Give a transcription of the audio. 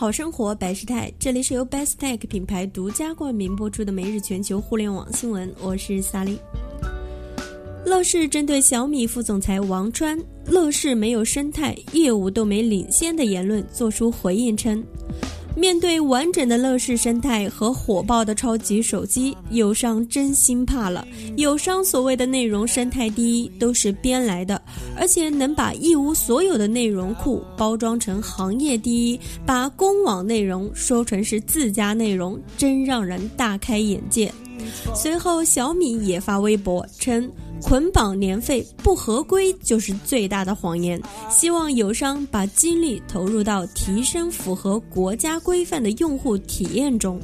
好生活百事泰，这里是由 Best Tech 品牌独家冠名播出的每日全球互联网新闻，我是萨莉。乐视针对小米副总裁王川“乐视没有生态，业务都没领先”的言论作出回应称。面对完整的乐视生态和火爆的超级手机，友商真心怕了。友商所谓的内容生态第一都是编来的，而且能把一无所有的内容库包装成行业第一，把公网内容说成是自家内容，真让人大开眼界。随后，小米也发微博称。捆绑年费不合规就是最大的谎言。希望友商把精力投入到提升符合国家规范的用户体验中。